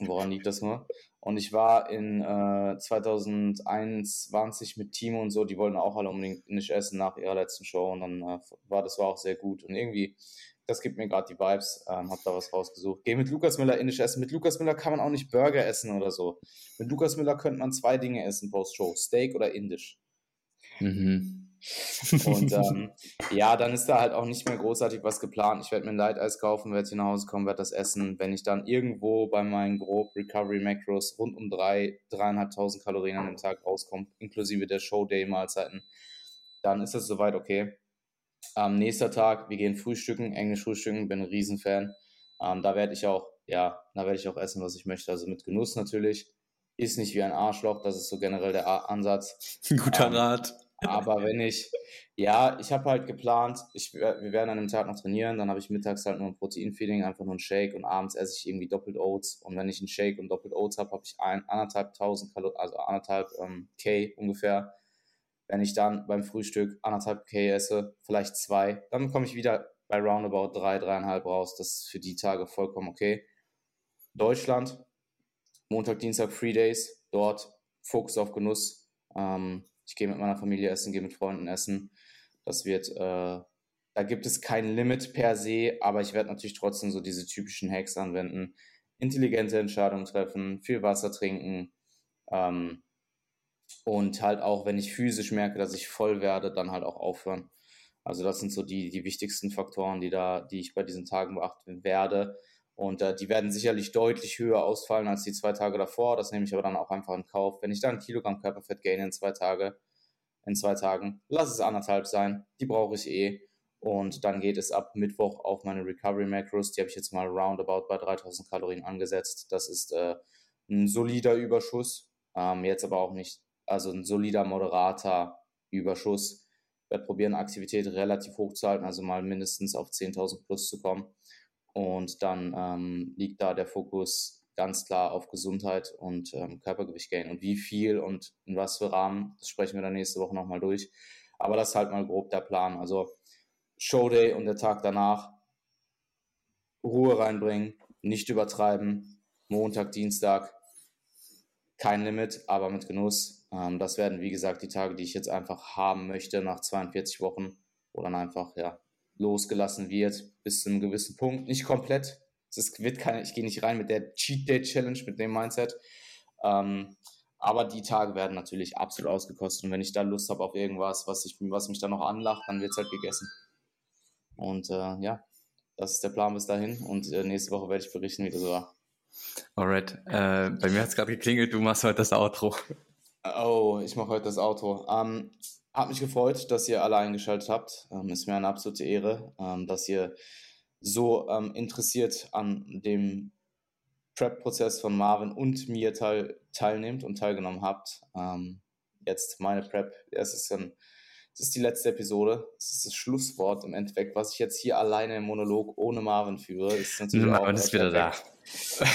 woran liegt das nur? Und ich war in äh, 2021 mit Timo und so, die wollten auch alle unbedingt nicht essen nach ihrer letzten Show und dann äh, war das war auch sehr gut. Und irgendwie, das gibt mir gerade die Vibes, ähm, hab da was rausgesucht. Geh mit Lukas Müller indisch essen. Mit Lukas Müller kann man auch nicht Burger essen oder so. Mit Lukas Müller könnte man zwei Dinge essen post-Show: Steak oder indisch. Mhm. Und ähm, ja, dann ist da halt auch nicht mehr großartig was geplant. Ich werde mir ein Light-Eis kaufen, werde hier nach Hause kommen, werde das essen. Wenn ich dann irgendwo bei meinen grob Recovery Macros rund um drei, dreieinhalbtausend Kalorien an dem Tag rauskomme, inklusive der Showday-Mahlzeiten, dann ist das soweit okay. Am ähm, nächster Tag, wir gehen frühstücken, Englisch frühstücken, bin ein Riesenfan. Ähm, da werde ich auch, ja, da werde ich auch essen, was ich möchte. Also mit Genuss natürlich. Ist nicht wie ein Arschloch, das ist so generell der Ansatz. Guter ähm, Rat. Aber wenn ich, ja, ich habe halt geplant, ich, wir werden an dem Tag noch trainieren, dann habe ich mittags halt nur ein Proteinfeeding, einfach nur ein Shake und abends esse ich irgendwie doppelt Oats. Und wenn ich einen Shake und doppelt Oats habe, habe ich ein, anderthalb tausend Kalorien, also anderthalb ähm, K ungefähr. Wenn ich dann beim Frühstück anderthalb K esse, vielleicht zwei, dann komme ich wieder bei roundabout drei, dreieinhalb raus. Das ist für die Tage vollkommen okay. Deutschland, Montag, Dienstag, Free Days, dort Fokus auf Genuss. Ähm, ich gehe mit meiner Familie essen, gehe mit Freunden essen. Das wird, äh, da gibt es kein Limit per se, aber ich werde natürlich trotzdem so diese typischen Hacks anwenden. Intelligente Entscheidungen treffen, viel Wasser trinken ähm, und halt auch, wenn ich physisch merke, dass ich voll werde, dann halt auch aufhören. Also das sind so die, die wichtigsten Faktoren, die da, die ich bei diesen Tagen beachten werde. Und äh, die werden sicherlich deutlich höher ausfallen als die zwei Tage davor. Das nehme ich aber dann auch einfach in Kauf. Wenn ich da ein Kilogramm Körperfett gain in zwei Tage, in zwei Tagen, lass es anderthalb sein. Die brauche ich eh. Und dann geht es ab Mittwoch auf meine Recovery Macros. Die habe ich jetzt mal roundabout bei 3000 Kalorien angesetzt. Das ist äh, ein solider Überschuss. Ähm, jetzt aber auch nicht, also ein solider, moderater Überschuss. Ich werde probieren, Aktivität relativ hoch zu halten, also mal mindestens auf 10.000 plus zu kommen. Und dann ähm, liegt da der Fokus ganz klar auf Gesundheit und ähm, Körpergewicht gain. Und wie viel und in was für Rahmen, das sprechen wir dann nächste Woche nochmal durch. Aber das ist halt mal grob der Plan. Also Showday und der Tag danach Ruhe reinbringen, nicht übertreiben. Montag, Dienstag kein Limit, aber mit Genuss. Ähm, das werden, wie gesagt, die Tage, die ich jetzt einfach haben möchte nach 42 Wochen, wo dann einfach ja losgelassen wird bis zu einem gewissen Punkt. Nicht komplett. Es wird keine, ich gehe nicht rein mit der Cheat Day Challenge, mit dem Mindset. Ähm, aber die Tage werden natürlich absolut ausgekostet. Und wenn ich da Lust habe auf irgendwas, was, ich, was mich dann noch anlacht, dann wird es halt gegessen. Und äh, ja, das ist der Plan bis dahin. Und äh, nächste Woche werde ich berichten, wie das war. Alright. Äh, bei mir hat es gerade geklingelt, du machst heute das Outro. Oh, ich mache heute das Outro. Ähm, hat mich gefreut, dass ihr alle eingeschaltet habt. Ähm, ist mir eine absolute Ehre, ähm, dass ihr so ähm, interessiert an dem Prep-Prozess von Marvin und mir teil, teilnehmt und teilgenommen habt. Ähm, jetzt meine Prep, es ist ein Es ist die letzte Episode. Es ist das Schlusswort im Endeffekt, was ich jetzt hier alleine im Monolog ohne Marvin führe. Ist natürlich Marvin ist wieder da.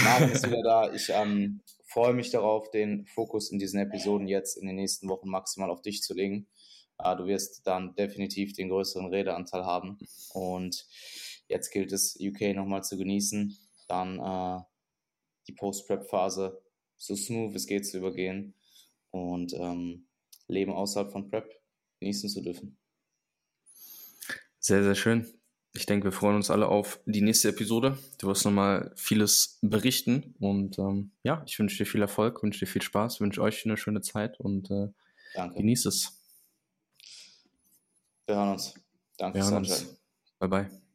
Marvin ist wieder da. Ich ähm, freue mich darauf, den Fokus in diesen Episoden jetzt in den nächsten Wochen maximal auf dich zu legen. Äh, du wirst dann definitiv den größeren Redeanteil haben. Und jetzt gilt es, UK nochmal zu genießen. Dann äh, die Post-Prep-Phase so smooth es geht zu übergehen und ähm, Leben außerhalb von Prep genießen zu dürfen. Sehr, sehr schön. Ich denke, wir freuen uns alle auf die nächste Episode. Du wirst nochmal vieles berichten und ähm, ja, ich wünsche dir viel Erfolg, wünsche dir viel Spaß, wünsche euch eine schöne Zeit und äh, genieß es. Wir hören uns. Danke fürs Bye, bye.